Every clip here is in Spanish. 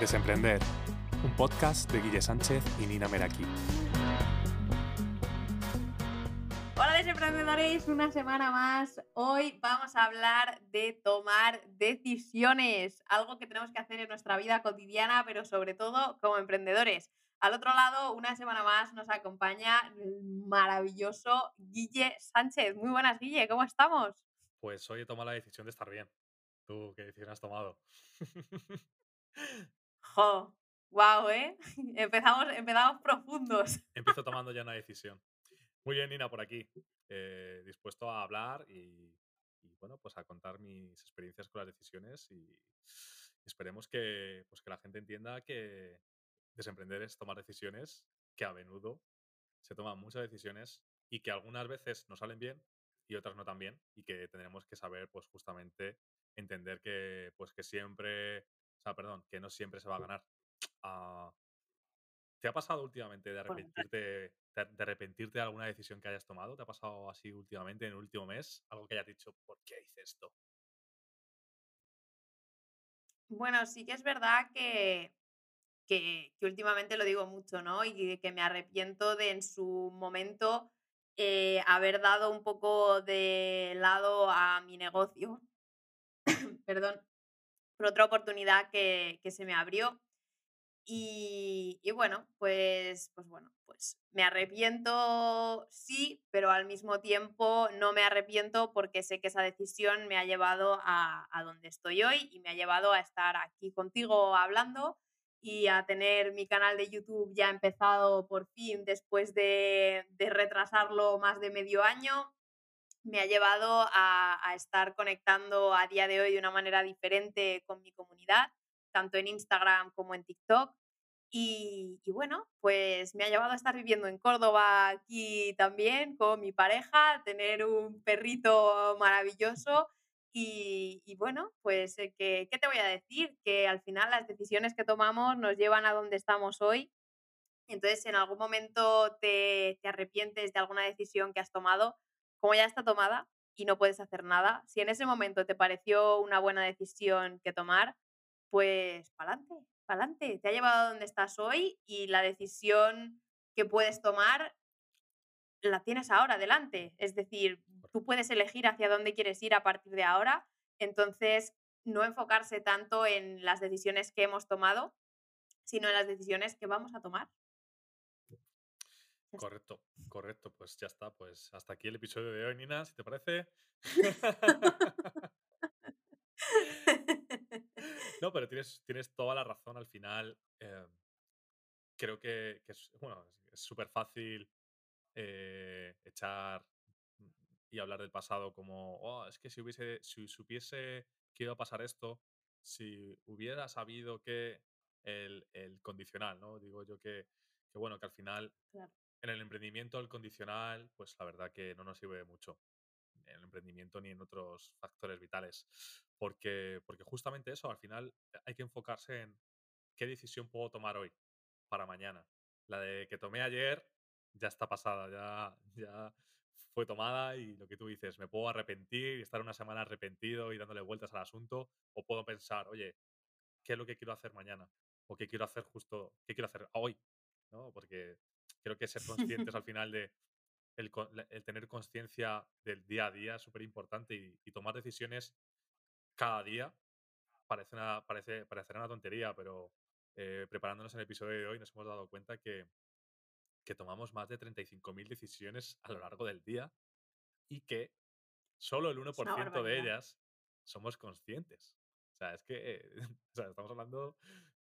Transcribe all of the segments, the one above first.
Desemprender, un podcast de Guille Sánchez y Nina Meraki. Hola desemprendedores, una semana más. Hoy vamos a hablar de tomar decisiones, algo que tenemos que hacer en nuestra vida cotidiana, pero sobre todo como emprendedores. Al otro lado, una semana más nos acompaña el maravilloso Guille Sánchez. Muy buenas, Guille, ¿cómo estamos? Pues hoy he tomado la decisión de estar bien. ¿Tú qué decisión has tomado? Jo, wow, ¿eh? Empezamos, empezamos profundos. Empiezo tomando ya una decisión. Muy bien, Nina, por aquí. Eh, dispuesto a hablar y, bueno, pues a contar mis experiencias con las decisiones y esperemos que, pues que la gente entienda que desemprender es tomar decisiones, que a menudo se toman muchas decisiones y que algunas veces no salen bien y otras no tan bien y que tendremos que saber pues justamente entender que pues que siempre o sea, perdón, que no siempre se va a ganar. Ah, ¿Te ha pasado últimamente de arrepentirte, de, de arrepentirte de alguna decisión que hayas tomado? ¿Te ha pasado así últimamente, en el último mes? Algo que hayas dicho, ¿por qué hice esto? Bueno, sí que es verdad que, que, que últimamente lo digo mucho, ¿no? Y que me arrepiento de en su momento eh, haber dado un poco de lado a mi negocio, perdón, por otra oportunidad que, se me abrió. Y, bueno, pues, pues bueno, pues me arrepiento, sí, pero al mismo tiempo no me arrepiento porque sé que esa decisión me ha llevado a, donde estoy hoy y me ha llevado a estar aquí contigo hablando y a tener mi canal de YouTube ya empezado por fin después de, de retrasarlo más de medio año me ha llevado a, estar conectando a día de hoy de una manera diferente con mi comunidad, tanto en Instagram como en TikTok. Y, bueno, pues me ha llevado a estar viviendo en Córdoba aquí también con mi pareja, tener un perrito maravilloso. Y, y bueno, pues eh, ¿qué, ¿qué te voy a decir? Que al final las decisiones que tomamos nos llevan a donde estamos hoy. Entonces, si en algún momento te, te arrepientes de alguna decisión que has tomado, como ya está tomada y no puedes hacer nada, si en ese momento te pareció una buena decisión que tomar, pues pa'lante, pa'lante. Te ha llevado a donde estás hoy y la decisión que puedes tomar la tienes ahora adelante. Es decir, tú puedes elegir hacia dónde quieres ir a partir de ahora. Entonces, no enfocarse tanto en las decisiones que hemos tomado, sino en las decisiones que vamos a tomar. Correcto, correcto, pues ya está. Pues hasta aquí el episodio de hoy, Nina, si te parece. no, pero tienes, tienes toda la razón al final. Eh, creo que, que, es, bueno, es súper fácil eh, echar y hablar del pasado como, oh, es que si hubiese, si supiese que iba a pasar esto, si hubiera sabido que el, el condicional, ¿no? Digo yo que, que bueno, que al final claro en el emprendimiento, el condicional, pues la verdad que no nos sirve mucho. En el emprendimiento ni en otros factores vitales. Porque, porque justamente eso, al final hay que enfocarse en qué decisión puedo tomar hoy para mañana. La de que tomé ayer ya está pasada, ya, ya fue tomada y lo que tú dices, me puedo arrepentir y estar una semana arrepentido y dándole vueltas al asunto, o puedo pensar, oye, ¿qué es lo que quiero hacer mañana? ¿O qué quiero hacer justo, qué quiero hacer hoy? ¿no? Porque creo que ser conscientes al final de el, el tener conciencia del día a día es súper importante y, y, tomar decisiones cada día parece una, parece, parecerá una tontería, pero eh, preparándonos en el episodio de hoy nos hemos dado cuenta que, que tomamos más de 35.000 decisiones a lo largo del día y que solo el 1% de ellas somos conscientes. O sea, es que eh, o sea, estamos hablando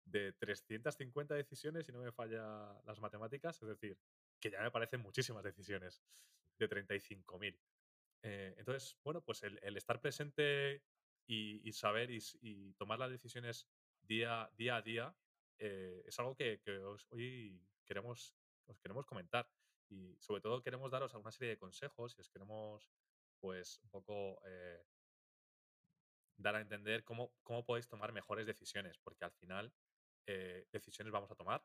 de 350 decisiones, si no me falla las matemáticas, es decir, que ya me parecen muchísimas decisiones de 35.000. Eh, entonces, bueno, pues el, estar presente y, saber y, tomar las decisiones día, día a día eh, es algo que, que os, hoy queremos, os queremos comentar y sobre todo queremos daros alguna serie de consejos y os queremos pues un poco eh, dar a entender cómo, cómo podéis tomar mejores decisiones, porque al final eh, decisiones vamos a tomar,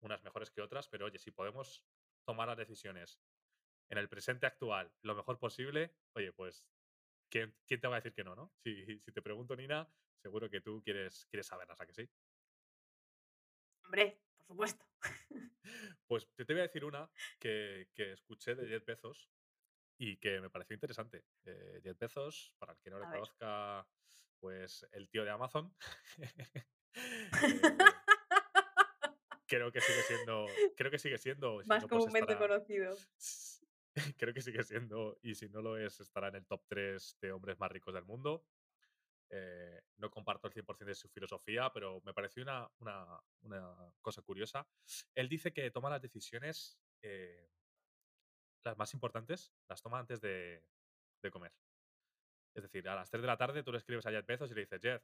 unas mejores que otras, pero oye, si podemos tomar las decisiones en el presente actual lo mejor posible, oye, pues, ¿quién, quién te va a decir que no, no? Si, si, te pregunto, Nina, seguro que tú quieres, quieres saberlas, ¿a que sí? Hombre, por supuesto. Pues yo te voy a decir una que, que escuché de Jeff Bezos y que me pareció interesante. Eh, Jeff Bezos, para el que no le A ver. conozca, pues el tío de Amazon. Eh, creo que sigue siendo, creo que sigue siendo, si Más no, pues comúnmente estará, conocido. creo que sigue siendo, y si no lo es, estará en el top 3 de hombres más ricos del mundo. Eh, no comparto el 100% de su filosofía, pero me pareció una, una- una cosa curiosa. Él dice que toma las decisiones, eh, las más importantes, las toma antes de, de comer. Es decir, a las 3 de la tarde tú le escribes a Jeff Bezos y le dices, Jeff,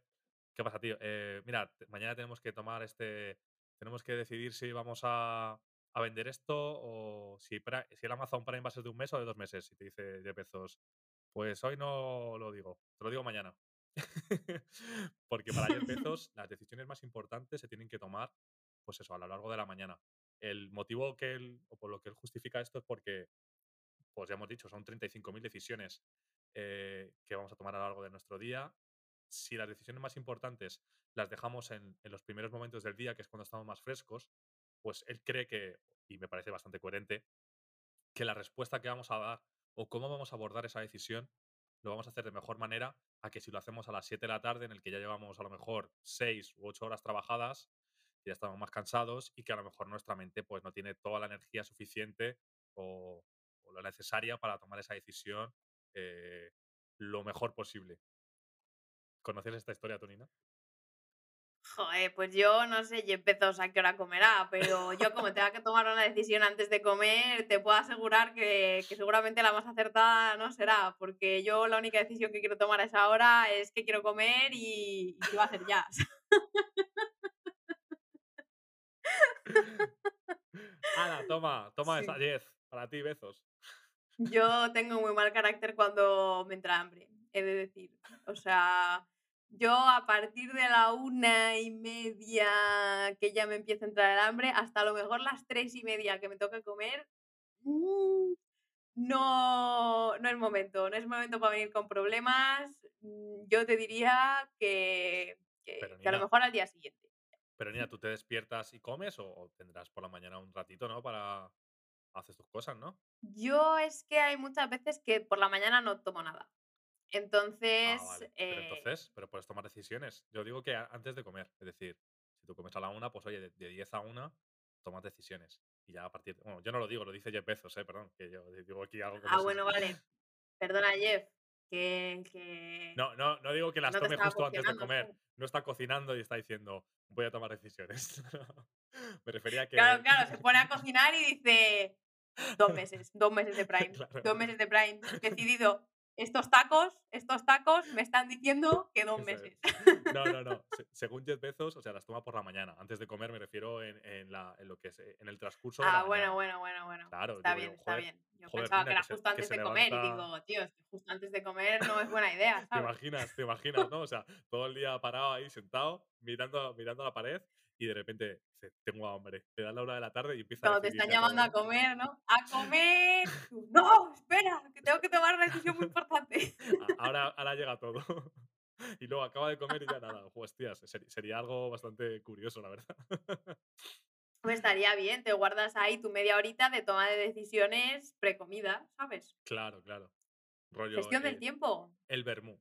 ¿qué pasa, tío? Eh, mira, mañana tenemos que tomar este, tenemos que decidir si vamos a, a vender esto o si, el Amazon Prime va a ser de un mes o de dos meses. Y te dice Jeff Bezos, pues hoy no lo digo, te lo digo mañana. Porque para Jeff Bezos las decisiones más importantes se tienen que tomar, pues eso, a lo largo de la mañana. El motivo que él, o por lo que él justifica esto es porque, pues ya hemos dicho, son 35.000 decisiones eh, que vamos a tomar a lo largo de nuestro día. Si las decisiones más importantes las dejamos en, en los primeros momentos del día, que es cuando estamos más frescos, pues él cree que, y me parece bastante coherente, que la respuesta que vamos a dar o cómo vamos a abordar esa decisión lo vamos a hacer de mejor manera a que si lo hacemos a las 7 de la tarde, en el que ya llevamos a lo mejor 6 u 8 horas trabajadas, ya estamos más cansados y que a lo mejor nuestra mente pues no tiene toda la energía suficiente o, o la necesaria para tomar esa decisión eh, lo mejor posible. ¿Conoces esta historia, Tonina? Joder, pues yo no sé Jeff Bezos a qué hora comerá, pero yo como tenga que tomar una decisión antes de comer, te puedo asegurar que, que seguramente la más acertada no será, porque yo la única decisión que quiero tomar a esa hora es que quiero comer y, y va a hacer ya. Ana, toma, toma esa Sí. 10 para ti, besos. Yo tengo muy mal carácter cuando me entra hambre, he de decir. O sea, yo a partir de la una y media que ya me empieza a entrar el hambre, hasta a lo mejor las tres y media que me toca comer, mm, no, no es momento, no es momento para venir con problemas. Mm, Yo te diría que, Pero que, que a lo mejor al día siguiente. pero Nina, ¿tú te despiertas y comes o, o tendrás por la mañana un ratito, ¿no? Para hacer tus cosas, ¿no? Yo es que hay muchas veces que por la mañana no tomo nada. Ah, Entonces. Pero eh, entonces, pero puedes tomar decisiones. Yo digo que antes de comer, es decir, si tú comes a la una, pues oye, de, de 10 a una, tomas decisiones. Y ya a partir de, Bueno, yo no lo digo, lo dice Jeff Bezos, eh, perdón, que yo digo aquí algo como ah, bueno, vale. Perdona, Jeff, que, que, No, no, no digo que las no tome justo antes de comer. No está cocinando y está diciendo, voy a tomar decisiones. Me refería a que... Claro, claro, se pone a cocinar y dice dos meses, dos meses de Prime, Claro. dos meses de Prime. Decidido, estos tacos, estos tacos me están diciendo que dos es. meses. No, no, no. Se- según Jeff Bezos, o sea, las toma por la mañana. Antes de comer me refiero en, en la, en lo que es, eh, en el transcurso de la Ah, bueno, mañana. bueno, bueno, bueno. Claro, está digo bien, está joder, bien. Yo joder, pensaba que era que justo antes de comer y levanta- digo, tío, es que justo antes de comer no es buena idea, ¿Te ¿sabes? imaginas? ¿Te imaginas, no? O sea, todo el día parado ahí, sentado, mirando, mirando a la pared y de repente tengo hambre. Te da la hora de la tarde y empieza Cuando a te están llamando a comer, ¿no? ¡A comer! No, espera, que tengo que tomar una decisión muy importante. Ahora, ahora llega todo. Y luego acaba de comer y ya nada. Hostias, sería algo bastante curioso, la verdad. Pues estaría bien, te guardas ahí tu media horita de toma de decisiones precomida, ¿sabes? Claro, claro. Rollo, Gestión del eh, tiempo. el vermú.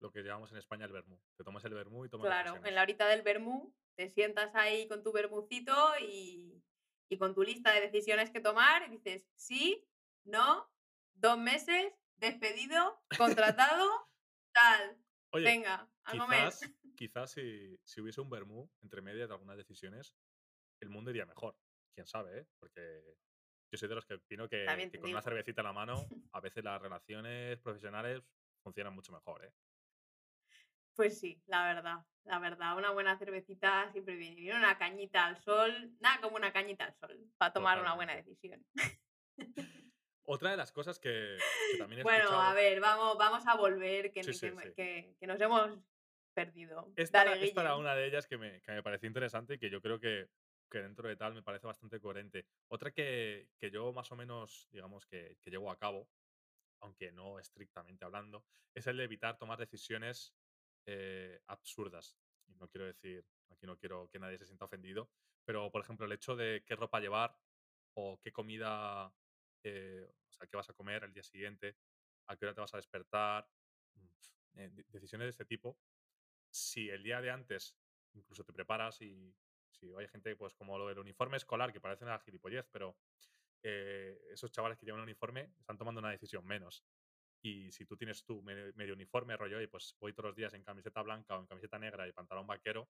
Lo que llamamos en España el vermú. Te tomas el vermú y tomas Claro, en la horita del vermú te sientas ahí con tu vermucito y, y con tu lista de decisiones que tomar y dices, sí, no, dos meses, despedido, contratado, tal, Oye, venga, a comer. quizás, quizás si, si hubiese un vermú entre medias de algunas decisiones, el mundo iría mejor. Quién sabe, ¿eh? Porque yo soy de los que opino que, que con una cervecita en la mano, a veces las relaciones profesionales funcionan mucho mejor, ¿eh? Pues sí, la verdad, la verdad, una buena cervecita siempre viene. Viene una cañita al sol, nada como una cañita al sol para tomar una buena decisión. Otra de las cosas que, que también he Bueno, escuchado. a ver, vamos, vamos a volver, que, Sí, que sí, me- sí. que- que nos hemos perdido. Esta, Dale, era, esta era una de ellas que me, que me pareció interesante y que yo creo que, que dentro de tal me parece bastante coherente. Otra que, que yo más o menos, digamos, que, que llevo a cabo, aunque no estrictamente hablando, es el de evitar tomar decisiones eh, absurdas. Y no quiero decir, aquí no quiero que nadie se sienta ofendido, pero por ejemplo el hecho de qué ropa llevar o qué comida, eh, o sea, qué vas a comer el día siguiente, a qué hora te vas a despertar, mm, eh, decisiones de este tipo, si el día de antes incluso te preparas y si hay gente, pues como lo del uniforme escolar, que parece una gilipollez, pero eh, esos chavales que llevan un uniforme están tomando una decisión menos. Y si tú tienes tú medio, uniforme, rollo, y pues voy todos los días en camiseta blanca o en camiseta negra y pantalón vaquero,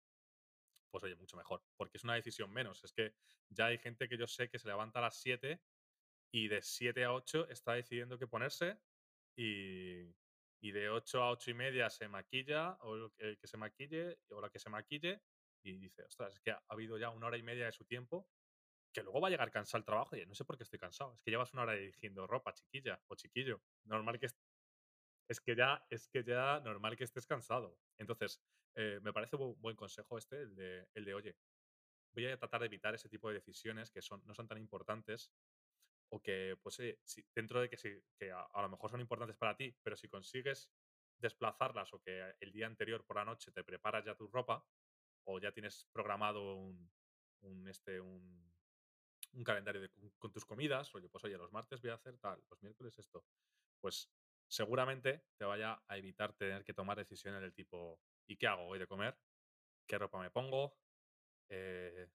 pues oye, mucho mejor, porque es una decisión menos. Es que ya hay gente que yo sé que se levanta a las 7 y de 7 a 8 está decidiendo qué ponerse y, de 8 a 8 y media se maquilla o el que se maquille o la que se maquille y dice, ostras, es que ha habido ya una hora y media de su tiempo que luego va a llegar cansado al trabajo y no sé por qué estoy cansado. Es que llevas una hora dirigiendo ropa, chiquilla o chiquillo. Normal que es que ya es que ya normal que estés cansado. Entonces, eh, me parece un buen consejo este, el de, el de, oye, voy a tratar de evitar ese tipo de decisiones que son, no son tan importantes o que, pues, si, dentro de que, sí, que a, lo mejor son importantes para ti, pero si consigues desplazarlas o que el día anterior por la noche te preparas ya tu ropa o ya tienes programado un, este, un, un calendario con, tus comidas, oye, pues oye, los martes voy a hacer tal, los miércoles esto, pues seguramente te vaya a evitar tener que tomar decisiones del tipo, ¿y qué hago hoy de comer? ¿Qué ropa me pongo? Eh,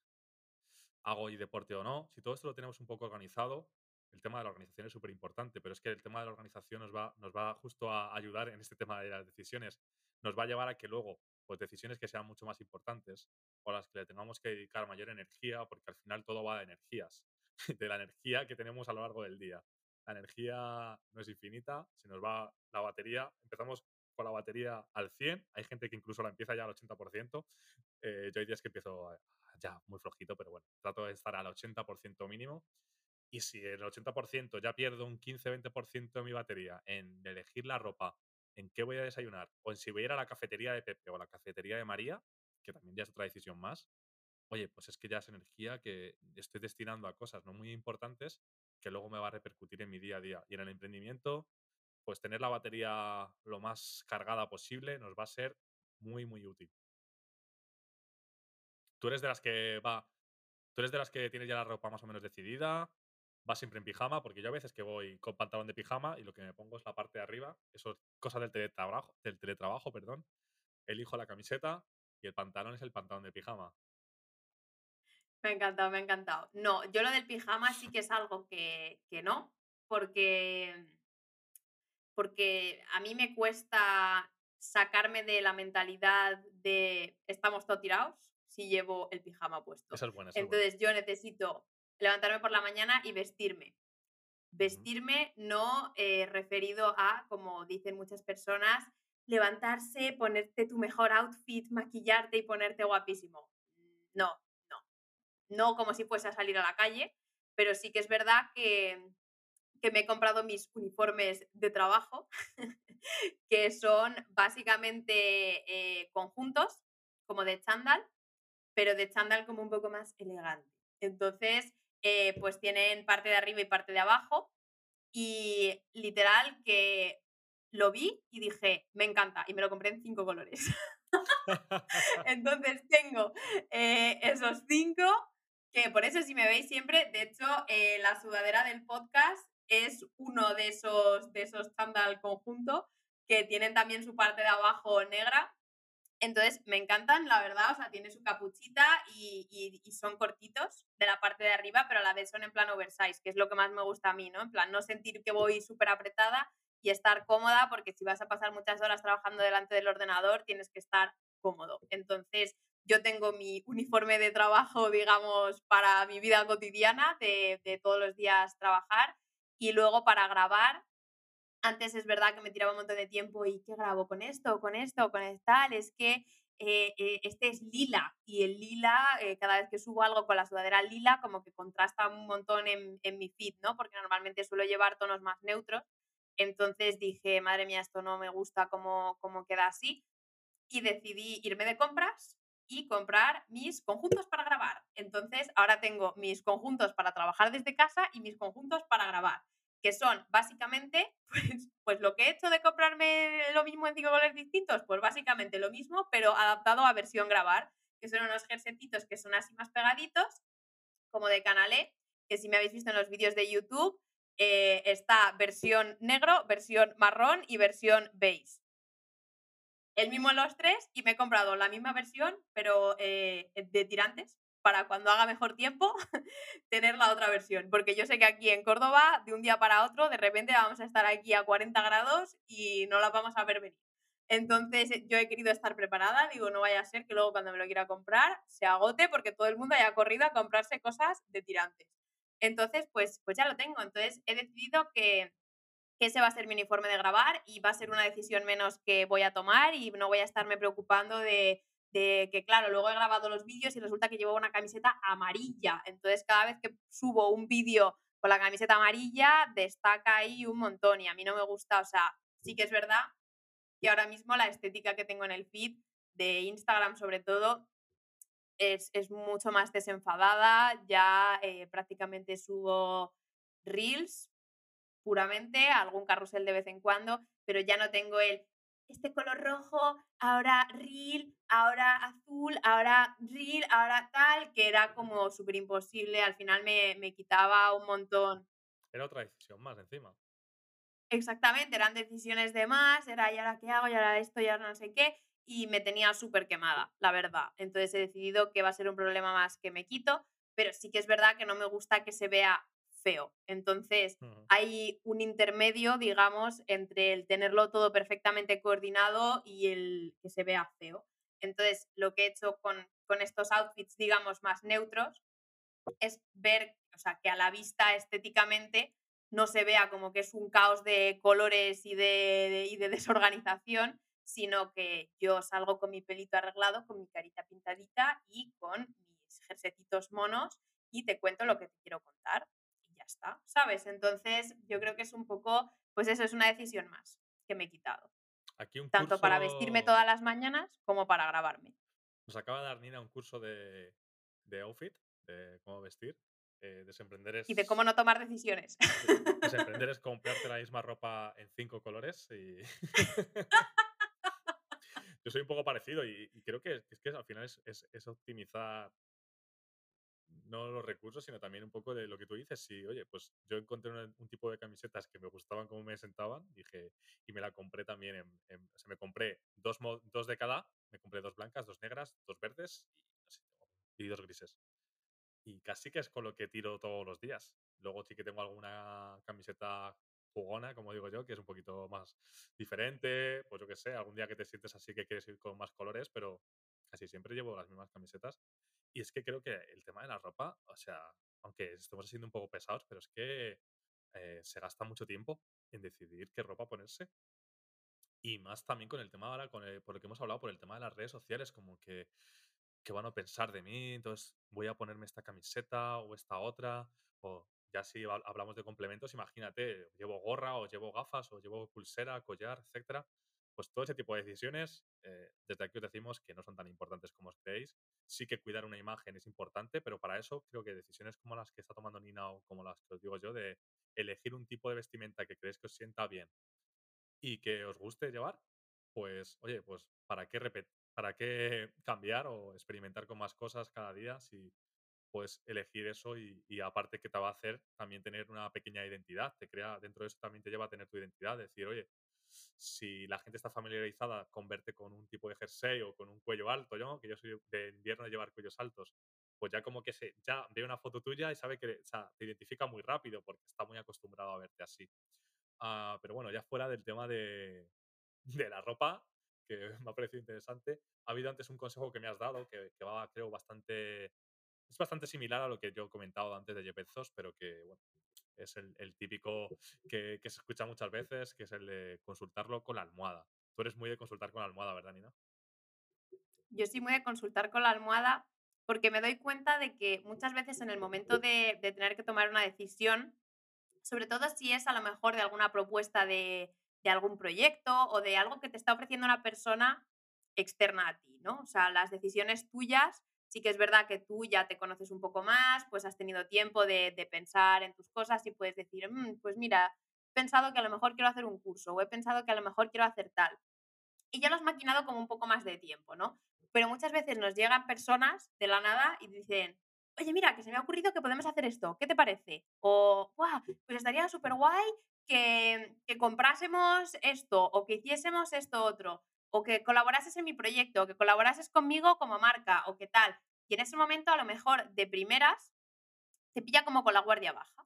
¿Hago hoy deporte o no? Si todo esto lo tenemos un poco organizado, el tema de la organización es súper importante, pero es que el tema de la organización nos va, nos va justo a ayudar en este tema de las decisiones. Nos va a llevar a que luego, pues decisiones que sean mucho más importantes o las que le tengamos que dedicar mayor energía, porque al final todo va de energías, de la energía que tenemos a lo largo del día. La energía no es infinita, se nos va la batería, empezamos con la batería al 100, hay gente que incluso la empieza ya al 80%, eh, yo hay días que empiezo ya muy flojito, pero bueno, trato de estar al 80% mínimo y si el 80% ya pierdo un 15-20% de mi batería en elegir la ropa, en qué voy a desayunar, o en si voy a ir a la cafetería de Pepe o a la cafetería de María, que también ya es otra decisión más, oye, pues es que ya es energía que estoy destinando a cosas no muy importantes que luego me va a repercutir en mi día a día. Y en el emprendimiento, pues tener la batería lo más cargada posible nos va a ser muy, muy útil. Tú eres de las que va, tú eres de las que tienes ya la ropa más o menos decidida, va siempre en pijama, porque yo a veces que voy con pantalón de pijama y lo que me pongo es la parte de arriba, eso es cosa del teletrabajo, del teletrabajo, perdón. Elijo la camiseta y el pantalón es el pantalón de pijama. Me ha encantado, me ha encantado. No, yo lo del pijama sí que es algo que, que no, porque, porque a mí me cuesta sacarme de la mentalidad de estamos todos tirados si llevo el pijama puesto. Es bueno, Entonces yo necesito levantarme por la mañana y vestirme. Vestirme no eh, referido a, como dicen muchas personas, levantarse, ponerte tu mejor outfit, maquillarte y ponerte guapísimo. No, no. Como si fuese a salir a la calle, pero sí que es verdad que, que me he comprado mis uniformes de trabajo, que son básicamente eh, conjuntos, como de chándal, pero de chándal como un poco más elegante. Entonces, eh, pues tienen parte de arriba y parte de abajo. Y literal que lo vi y dije, me encanta. Y me lo compré en cinco colores. Entonces tengo eh, esos cinco, por eso si me veis siempre, de hecho, eh, la sudadera del podcast es uno de esos, de esos chándal conjunto que tienen también su parte de abajo negra entonces, me encantan, la verdad, o sea, tiene su capuchita y, son cortitos de la parte de arriba, pero a la vez son en plan oversize, que es lo que más me gusta a mí, ¿no? En plan, no sentir que voy súper apretada y estar cómoda, porque si vas a pasar muchas horas trabajando delante del ordenador, tienes que estar cómodo. Entonces, yo tengo mi uniforme de trabajo, digamos, para mi vida cotidiana, de, todos los días trabajar, y luego para grabar, antes es verdad que me tiraba un montón de tiempo y ¿qué grabo con esto, con esto, con tal? Es que eh, eh, este es lila y el lila, eh, cada vez que subo algo con la sudadera lila, como que contrasta un montón en, en, mi feed, ¿no? Porque normalmente suelo llevar tonos más neutros. Entonces dije, madre mía, esto no me gusta cómo, cómo queda así. Y decidí irme de compras y comprar mis conjuntos para grabar. Entonces ahora tengo mis conjuntos para trabajar desde casa y mis conjuntos para grabar que son básicamente, pues, pues lo que he hecho de comprarme lo mismo en cinco colores distintos, pues básicamente lo mismo, pero adaptado a versión grabar. que son unos jersetitos que son así más pegaditos, como de canalé, que si me habéis visto en los vídeos de YouTube, eh, está versión negro, versión marrón y versión beige. El mismo los tres y me he comprado la misma versión, pero eh, de tirantes, para cuando haga mejor tiempo tener la otra versión. Porque yo sé que aquí en Córdoba, de un día para otro, de repente vamos a estar aquí a 40 grados y no la vamos a ver venir. Entonces yo he querido estar preparada, digo, no vaya a ser que luego cuando me lo quiera comprar se agote porque todo el mundo haya corrido a comprarse cosas de tirantes. Entonces, pues, pues ya lo tengo. Entonces he decidido que, que ese va a ser mi uniforme de grabar y va a ser una decisión menos que voy a tomar y no voy a estarme preocupando de, que, claro, luego he grabado los vídeos y resulta que llevo una camiseta amarilla. Entonces cada vez que subo un vídeo con la camiseta amarilla, destaca ahí un montón y a mí no me gusta, o sea, sí que es verdad que ahora mismo la estética que tengo en el feed de Instagram sobre todo es, mucho más desenfadada, ya eh, prácticamente subo reels puramente, algún carrusel de vez en cuando, pero ya no tengo el este color rojo, ahora reel, ahora azul, ahora reel, ahora tal, que era como súper imposible, al final me, me quitaba un montón. Era otra decisión más encima. Exactamente, eran decisiones de más, era y ahora qué hago, y ahora esto, y ahora no sé qué, y me tenía súper quemada, la verdad. Entonces he decidido que va a ser un problema más que me quito, pero sí que es verdad que no me gusta que se vea feo. Entonces hay un intermedio, digamos, entre el tenerlo todo perfectamente coordinado y el que se vea feo. Entonces lo que he hecho con, con estos outfits, digamos, más neutros, es ver, o sea, que a la vista estéticamente no se vea como que es un caos de colores y de, y de desorganización, sino que yo salgo con mi pelito arreglado, con mi carita pintadita y con mis jersetitos monos y te cuento lo que te quiero contar está, ¿sabes? Entonces yo creo que es un poco, pues eso es una decisión más que me he quitado. Aquí un Tanto para vestirme todas las mañanas como para grabarme. Nos acaba de dar Nina un curso de, de outfit, de cómo vestir. Eh, desemprender es... Y de cómo no tomar decisiones. Desemprender es comprarte la misma ropa en cinco colores y... Yo soy un poco parecido y, creo que, es que al final es, es, optimizar no los recursos, sino también un poco de lo que tú dices. Si, oye, pues yo encontré un, tipo de camisetas que me gustaban como me sentaban, dije, y me la compré también en, en o sea, me compré dos, dos de cada, me compré dos blancas, dos negras, dos verdes y, y dos grises y casi que es con lo que tiro todos los días. Luego sí que tengo alguna camiseta jugona, como digo yo, que es un poquito más diferente, pues yo qué sé, algún día que te sientes así que quieres ir con más colores, pero casi siempre llevo las mismas camisetas. Y es que creo que el tema de la ropa, o sea, aunque estemos siendo un poco pesados, pero es que eh, se gasta mucho tiempo en decidir qué ropa ponerse. Y más también con el tema ahora, con por lo que hemos hablado, por el tema de las redes sociales, como que qué van a pensar de mí, entonces voy a ponerme esta camiseta o esta otra, o ya si hablamos de complementos, imagínate, llevo gorra o llevo gafas o llevo pulsera, collar, etcétera. Pues todo ese tipo de decisiones, eh, desde aquí os decimos que no son tan importantes como os creéis. Sí que cuidar una imagen es importante, pero para eso creo que decisiones como las que está tomando Nina o como las que os digo yo, de elegir un tipo de vestimenta que creéis que os sienta bien y que os guste llevar, pues oye, pues para qué repetir ¿para qué cambiar o experimentar con más cosas cada día si puedes elegir eso y, aparte que te va a hacer también tener una pequeña identidad? Te crea, dentro de eso también te lleva a tener tu identidad, decir, oye, si la gente está familiarizada con verte con un tipo de jersey o con un cuello alto, yo, que yo soy de invierno de llevar cuellos altos, pues ya como que se, ya ve una foto tuya y sabe que te identifica muy rápido porque está muy acostumbrado a verte así. Ah, pero bueno, ya fuera del tema de, de la ropa, que me ha parecido interesante. Ha habido antes un consejo que me has dado que, que va, creo, bastante. Es bastante similar a lo que yo he comentado antes de Jeff pero que, bueno, es el, el típico que, que, se escucha muchas veces, que es el de consultarlo con la almohada. Tú eres muy de consultar con la almohada, ¿verdad, Nina? Yo soy muy de consultar con la almohada porque me doy cuenta de que muchas veces en el momento de, de tener que tomar una decisión, sobre todo si es a lo mejor de alguna propuesta de, de algún proyecto o de algo que te está ofreciendo una persona externa a ti, ¿no? O sea, las decisiones tuyas, sí que es verdad que tú ya te conoces un poco más, pues has tenido tiempo de, pensar en tus cosas y puedes decir, mm, pues mira, he pensado que a lo mejor quiero hacer un curso o he pensado que a lo mejor quiero hacer tal. Y ya lo has maquinado como un poco más de tiempo, ¿no? pero muchas veces nos llegan personas de la nada y dicen, oye, mira, que se me ha ocurrido que podemos hacer esto, ¿qué te parece? O, guau, pues estaría súper guay que, que comprásemos esto o que hiciésemos esto otro o que colaborases en mi proyecto, o que colaborases conmigo como marca, o qué tal. Y en ese momento, a lo mejor, de primeras, te pilla como con la guardia baja.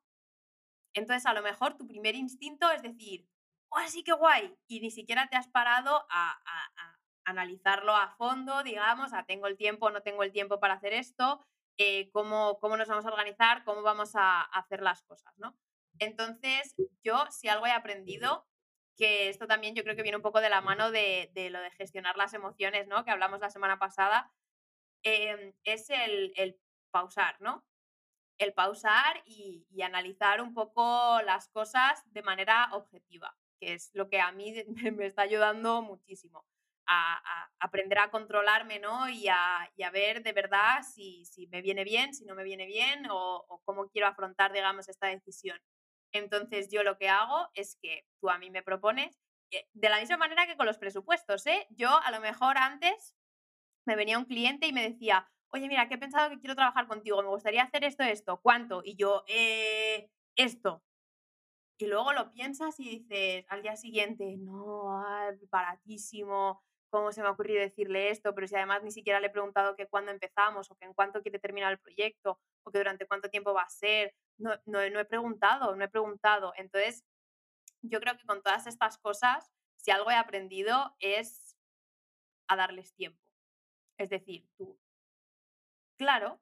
Entonces, a lo mejor tu primer instinto es decir, ¡oh, sí que guay! Y ni siquiera te has parado a, analizarlo a fondo, digamos, a tengo el tiempo, no tengo el tiempo para hacer esto, eh, cómo, cómo nos vamos a organizar, cómo vamos a hacer las cosas, ¿no? Entonces, yo, si algo he aprendido, que esto también yo creo que viene un poco de la mano de, lo de gestionar las emociones, ¿no? Que hablamos la semana pasada, em, es el, pausar, ¿no? El pausar y, analizar un poco las cosas de manera objetiva, que es lo que a mí me está ayudando muchísimo. A, aprender a controlarme, ¿no? Y a, ver de verdad si, me viene bien, si no me viene bien o, o cómo quiero afrontar, digamos, esta decisión. Entonces yo lo que hago es que tú a mí me propones, eh, de la misma manera que con los presupuestos, ¿eh? Yo a lo mejor antes me venía un cliente y me decía, oye, mira, que he pensado que quiero trabajar contigo, me gustaría hacer esto, esto, ¿cuánto? Y yo, eh, esto. Y luego lo piensas y dices al día siguiente, no, baratísimo, ¿cómo se me ha ocurrido decirle esto? Pero si además ni siquiera le he preguntado que cuándo empezamos o que en cuánto quiere terminar el proyecto o que durante cuánto tiempo va a ser no, no, he preguntado, no he preguntado. Entonces, yo creo que con todas estas cosas, si algo he aprendido es a darles tiempo. Es decir, tú, claro,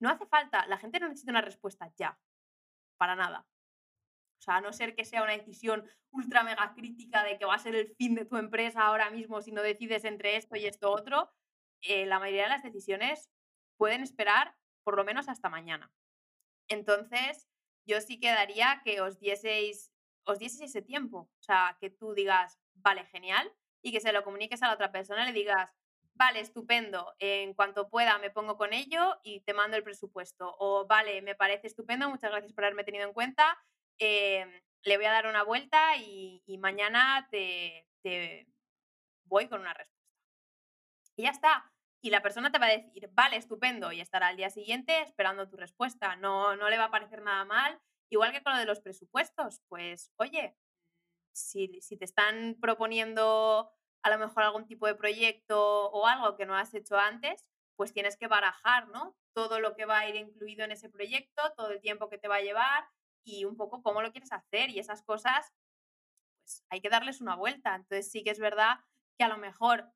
no hace falta, la gente no necesita una respuesta ya, para nada. O sea, a no ser que sea una decisión ultra mega crítica de que va a ser el fin de tu empresa ahora mismo si no decides entre esto y esto otro, eh, la mayoría de las decisiones pueden esperar por lo menos hasta mañana. Entonces, yo sí quedaría que os dieseis, os dieseis ese tiempo. O sea, que tú digas, vale, genial, y que se lo comuniques a la otra persona y le digas, vale, estupendo, en cuanto pueda me pongo con ello y te mando el presupuesto. O vale, me parece estupendo, muchas gracias por haberme tenido en cuenta, em, le voy a dar una vuelta y, mañana te, te voy con una respuesta. Y ya está y la persona te va a decir, vale, estupendo, y estará al día siguiente esperando tu respuesta. No, no le va a parecer nada mal. Igual que con lo de los presupuestos, pues oye, si, si te están proponiendo a lo mejor algún tipo de proyecto o algo que no has hecho antes, pues tienes que barajar, ¿no? Todo lo que va a ir incluido en ese proyecto, todo el tiempo que te va a llevar y un poco cómo lo quieres hacer y esas cosas, pues hay que darles una vuelta. Entonces sí que es verdad que a lo mejor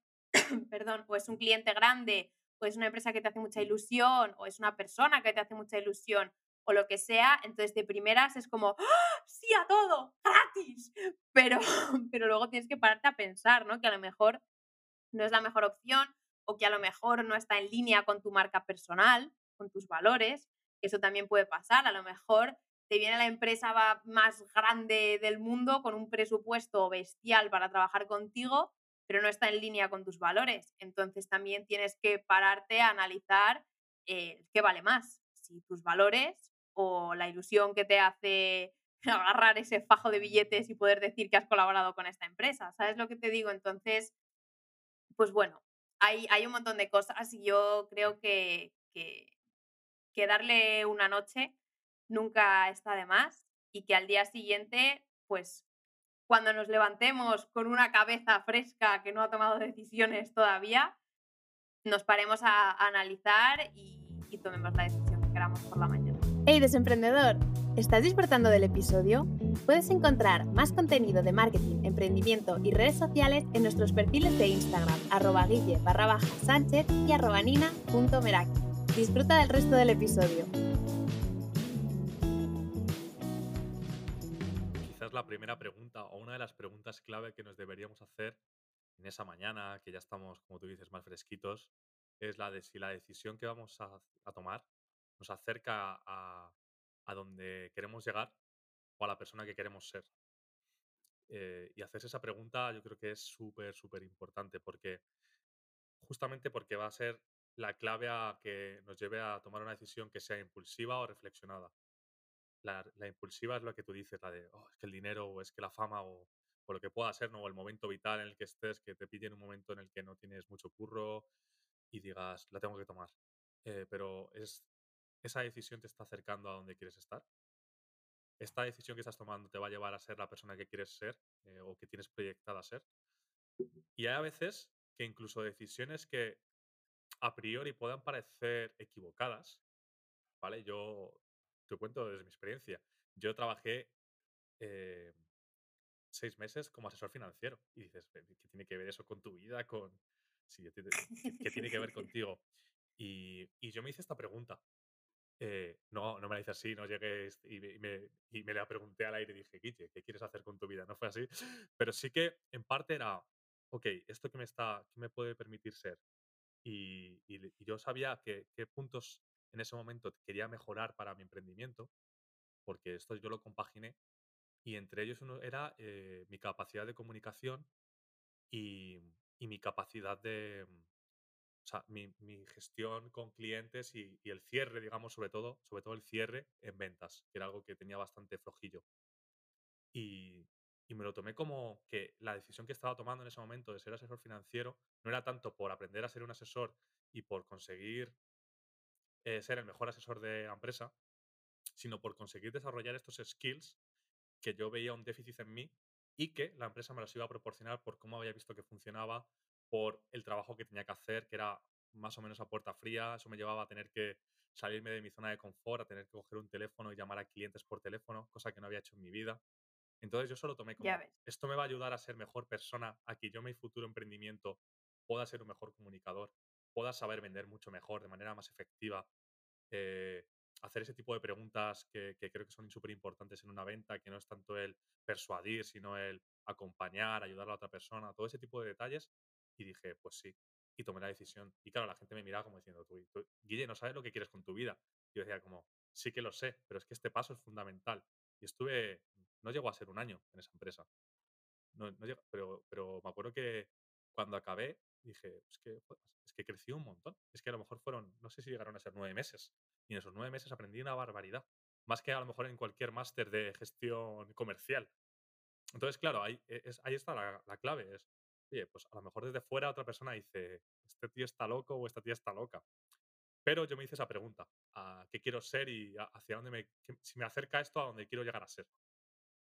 perdón, o es un cliente grande, o es una empresa que te hace mucha ilusión, o es una persona que te hace mucha ilusión, o lo que sea, entonces de primeras es como, ¡Ah! sí a todo, gratis, pero, pero luego tienes que pararte a pensar, ¿no? Que a lo mejor no es la mejor opción, o que a lo mejor no está en línea con tu marca personal, con tus valores, que eso también puede pasar, a lo mejor te viene la empresa más grande del mundo con un presupuesto bestial para trabajar contigo pero no está en línea con tus valores. Entonces también tienes que pararte a analizar eh, qué vale más, si tus valores o la ilusión que te hace agarrar ese fajo de billetes y poder decir que has colaborado con esta empresa. ¿Sabes lo que te digo? Entonces, pues bueno, hay, hay un montón de cosas y yo creo que, que, que darle una noche nunca está de más y que al día siguiente, pues cuando nos levantemos con una cabeza fresca que no ha tomado decisiones todavía, nos paremos a, analizar y, y, tomemos la decisión que queramos por la mañana. ¡Hey, desemprendedor! ¿Estás disfrutando del episodio? Puedes encontrar más contenido de marketing, emprendimiento y redes sociales en nuestros perfiles de Instagram, arroba guille barra baja sánchez y arroba nina.meraki. Disfruta del resto del episodio. Primera pregunta o una de las preguntas clave que nos deberíamos hacer en esa mañana, que ya estamos, como tú dices, más fresquitos, es la de si la decisión que vamos a, tomar nos acerca a, a, donde queremos llegar o a la persona que queremos ser. Eh, y hacerse esa pregunta yo creo que es súper, súper importante porque justamente porque va a ser la clave a que nos lleve a tomar una decisión que sea impulsiva o reflexionada la, impulsiva es lo que tú dices, la de, oh, es que el dinero o es que la fama o, lo que pueda ser, ¿no? O el momento vital en el que estés, que te pide en un momento en el que no tienes mucho curro, y digas, la tengo que tomar. Eh, pero es, esa decisión te está acercando a donde quieres estar. Esta decisión que estás tomando te va a llevar a ser la persona que quieres ser eh, o que tienes proyectada ser. Y hay a veces que incluso decisiones que a priori puedan parecer equivocadas, ¿vale? Yo te cuento desde mi experiencia. Yo trabajé eh, seis meses como asesor financiero y dices, ¿qué tiene que ver eso con tu vida? Con... ¿qué, tiene que ver contigo? Y, yo me hice esta pregunta. Eh, no, no me la hice así, no llegué y me, y me, la pregunté al aire y dije, Guille, ¿qué quieres hacer con tu vida? No fue así. Pero sí que en parte era, ok, ¿esto que me, está, qué me puede permitir ser? Y, yo sabía que, qué puntos en ese momento quería mejorar para mi emprendimiento, porque esto yo lo compaginé, y entre ellos uno era eh, mi capacidad de comunicación y, mi capacidad de, o sea, mi, gestión con clientes y, el cierre, digamos, sobre todo, sobre todo el cierre en ventas, que era algo que tenía bastante flojillo. Y, y me lo tomé como que la decisión que estaba tomando en ese momento de ser asesor financiero no era tanto por aprender a ser un asesor y por conseguir eh, ser el mejor asesor de la empresa, sino por conseguir desarrollar estos skills que yo veía un déficit en mí y que la empresa me los iba a proporcionar por cómo había visto que funcionaba, por el trabajo que tenía que hacer, que era más o menos a puerta fría, eso me llevaba a tener que salirme de mi zona de confort, a tener que coger un teléfono y llamar a clientes por teléfono, cosa que no había hecho en mi vida. Entonces yo solo tomé como, esto me va a ayudar a ser mejor persona, a que yo mi futuro emprendimiento pueda ser un mejor comunicador, pueda saber vender mucho mejor, de manera más efectiva, eh, hacer ese tipo de preguntas que, creo que son súper importantes en una venta, que no es tanto el persuadir, sino el acompañar, ayudar a la otra persona, todo ese tipo de detalles. Y dije, pues sí, y tomé la decisión. Y claro, la gente me miraba como diciendo, tú, Guille, no sabes lo que quieres con tu vida. Y yo decía como, sí que lo sé, pero es que este paso es fundamental. Y estuve no llegó a ser un año en esa empresa. No, pero, pero me acuerdo que cuando acabé dije, es que, es que crecí un montón. Es que a lo mejor fueron, no sé si llegaron a ser nueve meses. Y en esos nueve meses aprendí una barbaridad. Más que a lo mejor en cualquier máster de gestión comercial. Entonces, claro, ahí, e, es, ahí está la, clave. Es, oye, pues a lo mejor desde fuera otra persona dice, este tío está loco o esta tía está loca. Pero yo me hice esa pregunta, ¿a qué quiero ser y hacia dónde me, si me acerca esto a dónde quiero llegar a ser?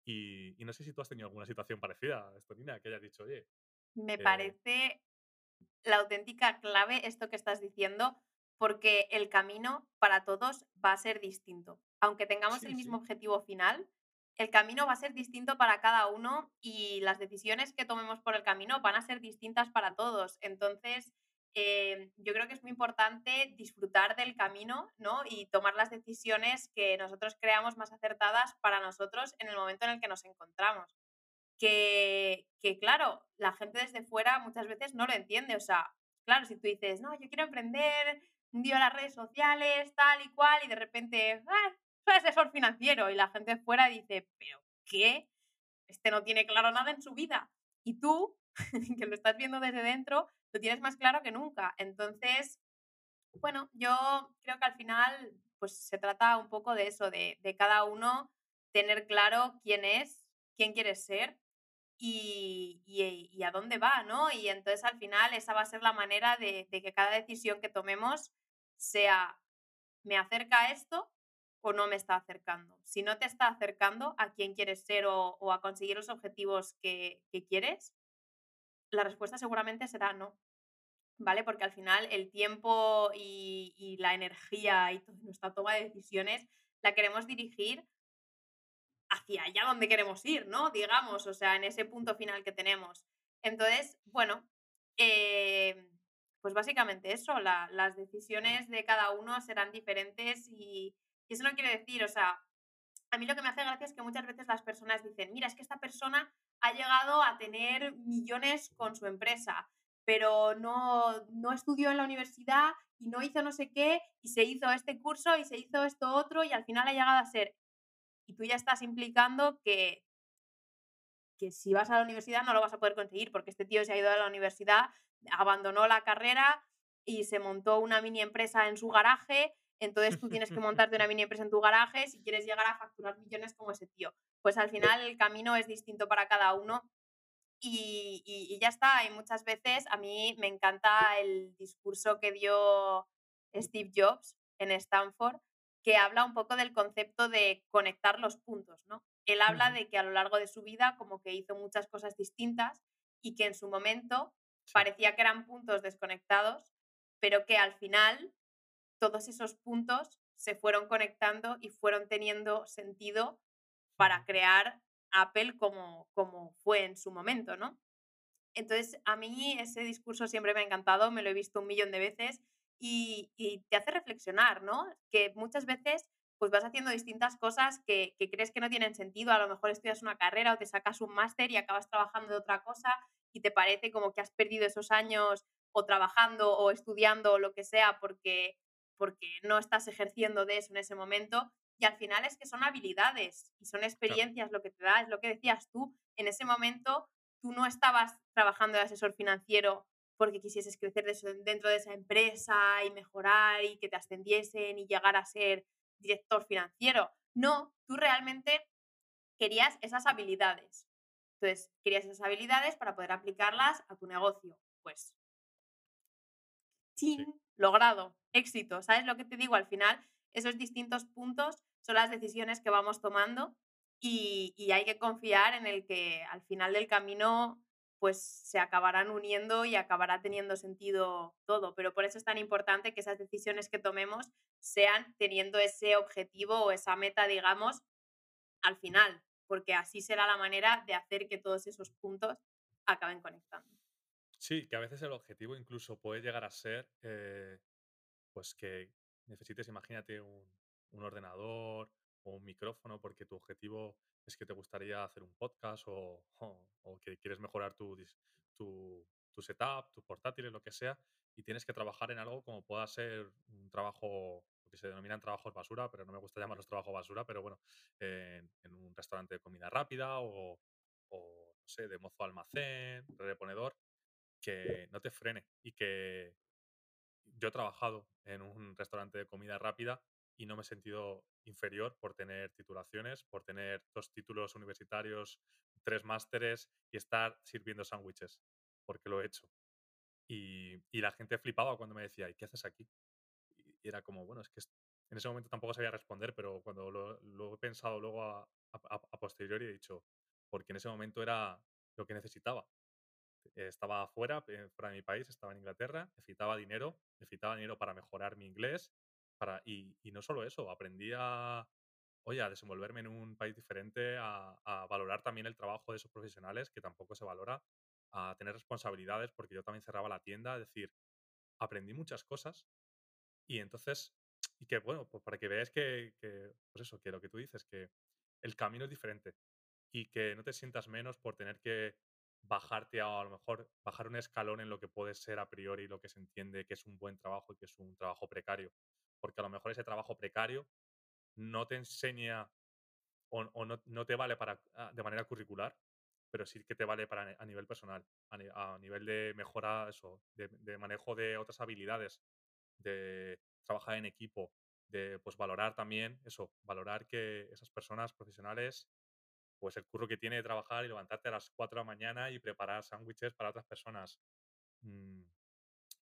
Y, no sé si tú has tenido alguna situación parecida, Estonina, que hayas dicho, oye. Me eh parece la auténtica clave esto que estás diciendo, porque el camino para todos va a ser distinto. Aunque tengamos el mismo objetivo final, el camino va a ser distinto para cada uno y las decisiones que tomemos por el camino van a ser distintas para todos. Entonces, eh, yo creo que es muy importante disfrutar del camino ¿no? y tomar las decisiones que nosotros creamos más acertadas para nosotros en el momento en el que nos encontramos. Que, que, claro, la gente desde fuera muchas veces no lo entiende. O sea, claro, si tú dices, no, yo quiero emprender, día las redes sociales, tal y cual, y de repente, ah, soy asesor financiero, y la gente de fuera dice, pero ¿qué? Este no tiene claro nada en su vida. Y tú, que lo estás viendo desde dentro, lo tienes más claro que nunca. Entonces, bueno, yo creo que al final pues se trata un poco de eso, de, cada uno tener claro quién es, quién quiere ser y, y, a dónde va, ¿no? Y entonces al final esa va a ser la manera de, que cada decisión que tomemos sea, ¿me acerca esto o no me está acercando? Si no te está acercando a quién quieres ser o, a conseguir los objetivos que, que quieres, la respuesta seguramente será no. ¿Vale? Porque al final el tiempo y, la energía y toda nuestra toma de decisiones la queremos dirigir hacia allá donde queremos ir, ¿no? Digamos, o sea, en ese punto final que tenemos. Entonces, bueno, eh, pues básicamente eso, las decisiones de cada uno serán diferentes y, y, eso no quiere decir, o sea, a mí lo que me hace gracia es que muchas veces las personas dicen, mira, es que esta persona ha llegado a tener millones con su empresa, pero no, no estudió en la universidad y no hizo no sé qué y se hizo este curso y se hizo esto otro y al final ha llegado a ser. Y tú ya estás implicando que, que si vas a la universidad no lo vas a poder conseguir porque este tío se ha ido a la universidad, abandonó la carrera y se montó una mini empresa en su garaje. Entonces tú tienes que montarte una mini empresa en tu garaje si quieres llegar a facturar millones como ese tío pues al final el camino es distinto para cada uno y, y, ya está. Y muchas veces a mí me encanta el discurso que dio Steve Jobs en Stanford, que habla un poco del concepto de conectar los puntos, ¿no? Él habla de que a lo largo de su vida como que hizo muchas cosas distintas y que en su momento parecía que eran puntos desconectados, pero que al final todos esos puntos se fueron conectando y fueron teniendo sentido para crear Apple como, como fue en su momento, ¿no? Entonces, a mí ese discurso siempre me ha encantado, me lo he visto un millón de veces y, te hace reflexionar, ¿no? Que muchas veces pues vas haciendo distintas cosas que, que, crees que no tienen sentido, a lo mejor estudias una carrera o te sacas un máster y acabas trabajando de otra cosa y te parece como que has perdido esos años o trabajando o estudiando o lo que sea porque, porque no estás ejerciendo de eso en ese momento y al final es que son habilidades y son experiencias lo que te da, es lo que decías tú. En ese momento tú no estabas trabajando de asesor financiero porque quisieses crecer dentro de esa empresa y mejorar y que te ascendiesen y llegar a ser director financiero. No, tú realmente querías esas habilidades. Entonces, querías esas habilidades para poder aplicarlas a tu negocio. Pues, ¡chin! Logrado, éxito. ¿Sabes lo que te digo? Al final, esos distintos puntos son las decisiones que vamos tomando y, hay que confiar en el que al final del camino pues se acabarán uniendo y acabará teniendo sentido todo. Pero por eso es tan importante que esas decisiones que tomemos sean teniendo ese objetivo o esa meta, digamos, al final, porque así será la manera de hacer que todos esos puntos acaben conectando. Sí, que a veces el objetivo incluso puede llegar a ser, eh, pues que necesites, imagínate, un, un ordenador un micrófono porque tu objetivo es que te gustaría hacer un podcast o, o, que quieres mejorar tu, tu, tu, setup, tus portátiles, lo que sea, y tienes que trabajar en algo como pueda ser un trabajo, que se denominan trabajos basura, pero no me gusta llamarlos trabajo basura, pero bueno, en, un restaurante de comida rápida o, o, no sé, de mozo almacén, reponedor, que no te frene y que yo he trabajado en un restaurante de comida rápida y no me he sentido inferior por tener titulaciones, por tener dos títulos universitarios, tres másteres y estar sirviendo sándwiches, porque lo he hecho. Y, la gente flipaba cuando me decía, ¿y qué haces aquí? Y era como, bueno, es que en ese momento tampoco sabía responder, pero cuando lo, he pensado luego a, a, posteriori he dicho, porque en ese momento era lo que necesitaba. Estaba afuera, eh, fuera de mi país, estaba en Inglaterra, necesitaba dinero, necesitaba dinero para mejorar mi inglés, y, no solo eso, aprendí a, oye, a desenvolverme en un país diferente, a, valorar también el trabajo de esos profesionales, que tampoco se valora, a tener responsabilidades, porque yo también cerraba la tienda, es decir, aprendí muchas cosas y entonces, y que bueno, pues para que veáis que, que, pues eso, que lo que tú dices, que el camino es diferente y que no te sientas menos por tener que bajarte a, a lo mejor bajar un escalón en lo que puede ser a priori lo que se entiende que es un buen trabajo y que es un trabajo precario porque a lo mejor ese trabajo precario no te enseña o, no, te vale para, ah, de manera curricular, pero sí que te vale para, a nivel personal, a, nivel de mejora, eso, de, manejo de otras habilidades, de trabajar en equipo, de pues valorar también eso, valorar que esas personas profesionales, pues el curro que tiene de trabajar y levantarte a las 4 de la mañana y preparar sándwiches para otras personas. Mm,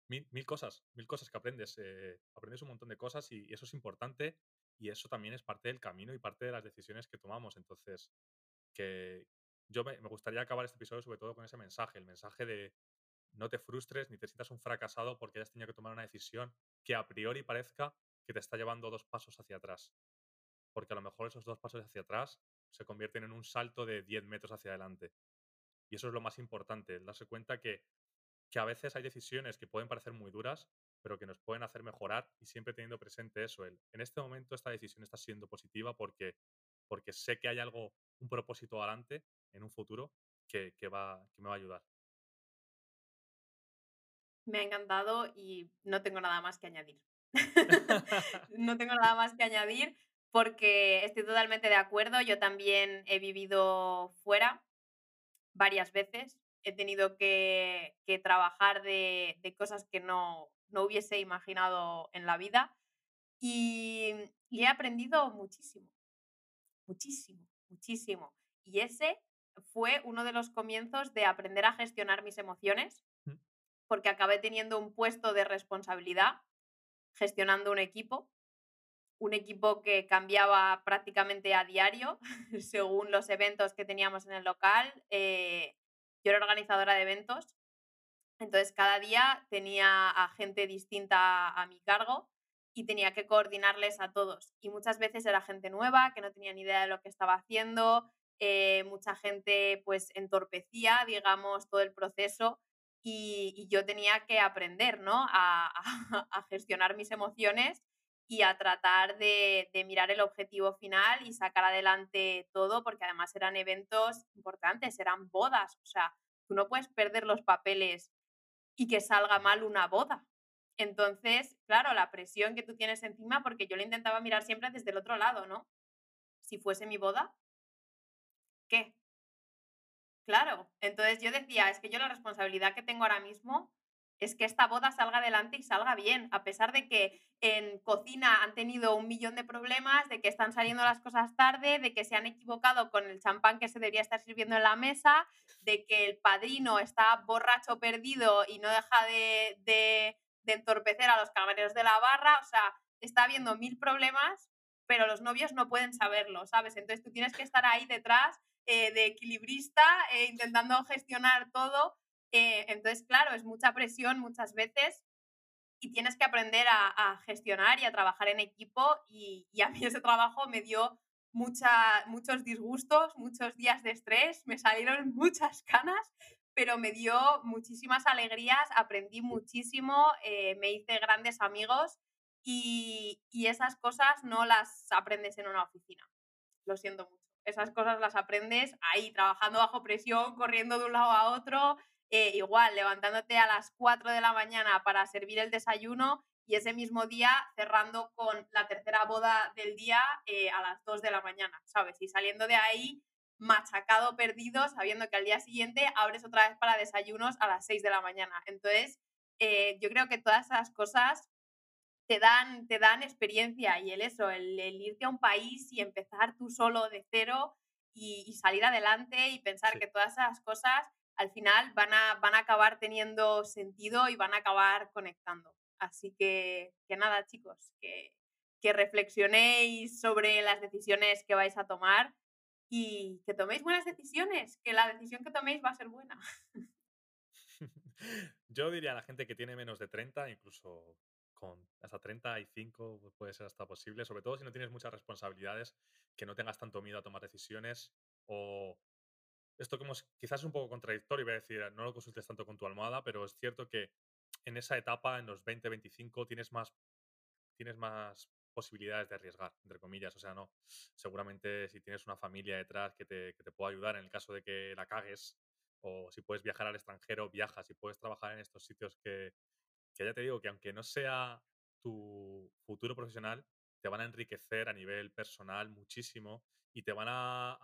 mil, cosas, mil cosas que aprendes. Eh, aprendes un montón de cosas y, eso es importante y eso también es parte del camino y parte de las decisiones que tomamos. Entonces, que yo me, gustaría acabar este episodio sobre todo con ese mensaje, el mensaje de no te frustres ni te sientas un fracasado porque hayas tenido que tomar una decisión que a priori parezca que te está llevando dos pasos hacia atrás. Porque a lo mejor esos dos pasos hacia atrás se convierten en un salto de 10 metros hacia adelante. Y eso es lo más importante, darse cuenta que que a veces hay decisiones que pueden parecer muy duras, pero que nos pueden hacer mejorar y siempre teniendo presente eso, el, en este momento esta decisión está siendo positiva porque, porque sé que hay algo, un propósito adelante en un futuro que, que, va, que me va a ayudar. Me ha encantado y no tengo nada más que añadir. no tengo nada más que añadir porque estoy totalmente de acuerdo. Yo también he vivido fuera varias veces he tenido que, trabajar de, cosas que no, hubiese imaginado en la vida y, he aprendido muchísimo, muchísimo, muchísimo. Y ese fue uno de los comienzos de aprender a gestionar mis emociones, Mm. porque acabé teniendo un puesto de responsabilidad gestionando un equipo, un equipo que cambiaba prácticamente a diario según los eventos que teníamos en el local. Eh, yo era organizadora de eventos, entonces cada día tenía a gente distinta a mi cargo y tenía que coordinarles a todos. Y muchas veces era gente nueva que no tenía ni idea de lo que estaba haciendo, eh, mucha gente pues entorpecía, digamos, todo el proceso y, yo tenía que aprender, ¿no? A, gestionar mis emociones y a tratar de, de, mirar el objetivo final y sacar adelante todo, porque además eran eventos importantes, eran bodas, o sea, tú no puedes perder los papeles y que salga mal una boda. Entonces, claro, la presión que tú tienes encima, porque yo lo intentaba mirar siempre desde el otro lado, ¿no? Si fuese mi boda, ¿qué? Claro, entonces yo decía, es que yo la responsabilidad que tengo ahora mismo es que esta boda salga adelante y salga bien, a pesar de que en cocina han tenido un millón de problemas, de que están saliendo las cosas tarde, de que se han equivocado con el champán que se debería estar sirviendo en la mesa, de que el padrino está borracho perdido y no deja de, de, entorpecer a los camareros de la barra, o sea, está habiendo mil problemas, pero los novios no pueden saberlo, ¿sabes? Entonces tú tienes que estar ahí detrás eh, de equilibrista, eh, intentando gestionar todo. Eh, entonces, claro, es mucha presión muchas veces y tienes que aprender a, gestionar y a trabajar en equipo y, y, a mí ese trabajo me dio mucha, muchos disgustos, muchos días de estrés, me salieron muchas canas, pero me dio muchísimas alegrías, aprendí muchísimo, me hice grandes amigos y, y esas cosas no las aprendes en una oficina. Lo siento mucho esas cosas las aprendes ahí, trabajando bajo presión, corriendo de un lado a otro, eh, igual, levantándote a las 4 de la mañana para servir el desayuno y ese mismo día cerrando con la tercera boda del día eh, a las 2 de la mañana, ¿sabes? Y saliendo de ahí machacado, perdido, sabiendo que al día siguiente abres otra vez para desayunos a las 6 de la mañana. Entonces, eh, yo creo que todas esas cosas te dan, te dan experiencia y el eso, el, irte a un país y empezar tú solo de cero y, salir adelante y pensar que todas esas cosas al final van a, van a acabar teniendo sentido y van a acabar conectando. Así que, que nada, chicos, que, que reflexionéis sobre las decisiones que vais a tomar y que toméis buenas decisiones, que la decisión que toméis va a ser buena. Yo diría a la gente que tiene menos de 30, incluso con hasta 35 pues, puede ser hasta posible, sobre todo si no tienes muchas responsabilidades, que no tengas tanto miedo a tomar decisiones o esto como quizás es un poco contradictorio, voy a decir, no lo consultes tanto con tu almohada, pero es cierto que en esa etapa, en los 20, 25, tienes más, tienes más posibilidades de arriesgar, entre comillas. O sea, no. Seguramente si tienes una familia detrás que te, que te pueda ayudar en el caso de que la cagues, o si puedes viajar al extranjero, viajas, si puedes trabajar en estos sitios que, que ya te digo que aunque no sea tu futuro profesional, te van a enriquecer a nivel personal muchísimo y te van a,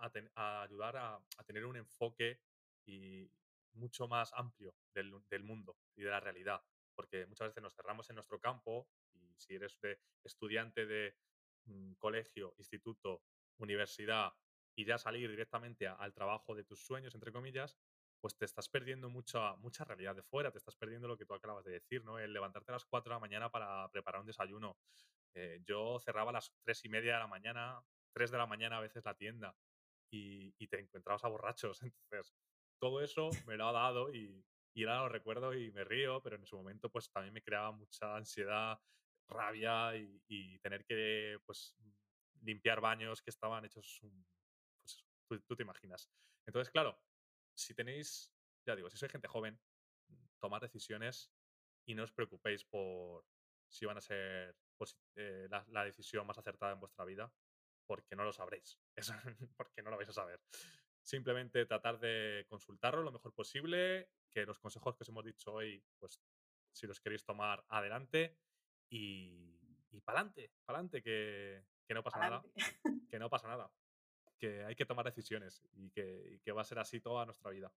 ayudar a, tener un enfoque y mucho más amplio del, mundo y de la realidad. Porque muchas veces nos cerramos en nuestro campo y si eres de estudiante de mm, colegio, instituto, universidad y ya salir directamente al trabajo de tus sueños, entre comillas, pues te estás perdiendo mucha, mucha realidad de fuera, te estás perdiendo lo que tú acabas de decir, ¿no? El levantarte a las 4 de la mañana para preparar un desayuno. Eh, yo cerraba a las 3 y media de la mañana, 3 de la mañana a veces la tienda y, y, te encontrabas a borrachos. Entonces, todo eso me lo ha dado y, y ahora lo recuerdo y me río, pero en su momento pues también me creaba mucha ansiedad, rabia y, y tener que pues limpiar baños que estaban hechos, pues tú, tú te imaginas. Entonces, claro, si tenéis, ya digo, si sois gente joven, tomad decisiones y no os preocupéis por si van a ser eh, la, decisión más acertada en vuestra vida, porque no lo sabréis, porque no lo vais a saber. Simplemente tratar de consultarlo lo mejor posible, que los consejos que os hemos dicho hoy, pues si los queréis tomar adelante y, y para adelante, para adelante, que, que no pasa nada, que no pasa nada que hay que tomar decisiones y que, va a ser así toda nuestra vida.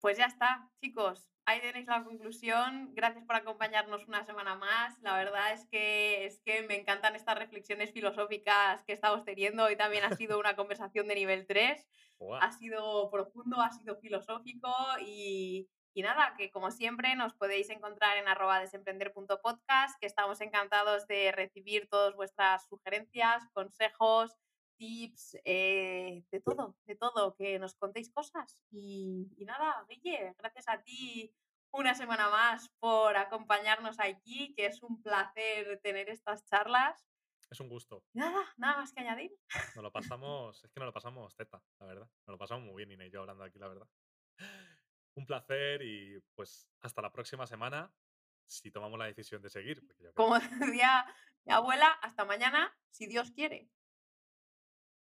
Pues ya está, chicos. ahí tenéis la conclusión. Gracias por acompañarnos una semana más. La verdad es que, es que me encantan estas reflexiones filosóficas que estamos teniendo. Hoy también ha sido una conversación de nivel 3. Ha sido profundo, ha sido filosófico y, y nada, que como siempre nos podéis encontrar en arroba desemprender.podcast, que estamos encantados de recibir todas vuestras sugerencias, consejos, tips, eh, de todo, de todo, que nos contéis cosas. Y, y, nada, Guille, gracias a ti una semana más por acompañarnos aquí, que es un placer tener estas charlas. Es un gusto. Nada, nada más que añadir. Nos lo pasamos, es que nos lo pasamos teta, la verdad. Nos lo pasamos muy bien, Ina y yo hablando aquí, la verdad un placer y pues hasta la próxima semana si tomamos la decisión de seguir. Como decía mi abuela, hasta mañana, si Dios quiere.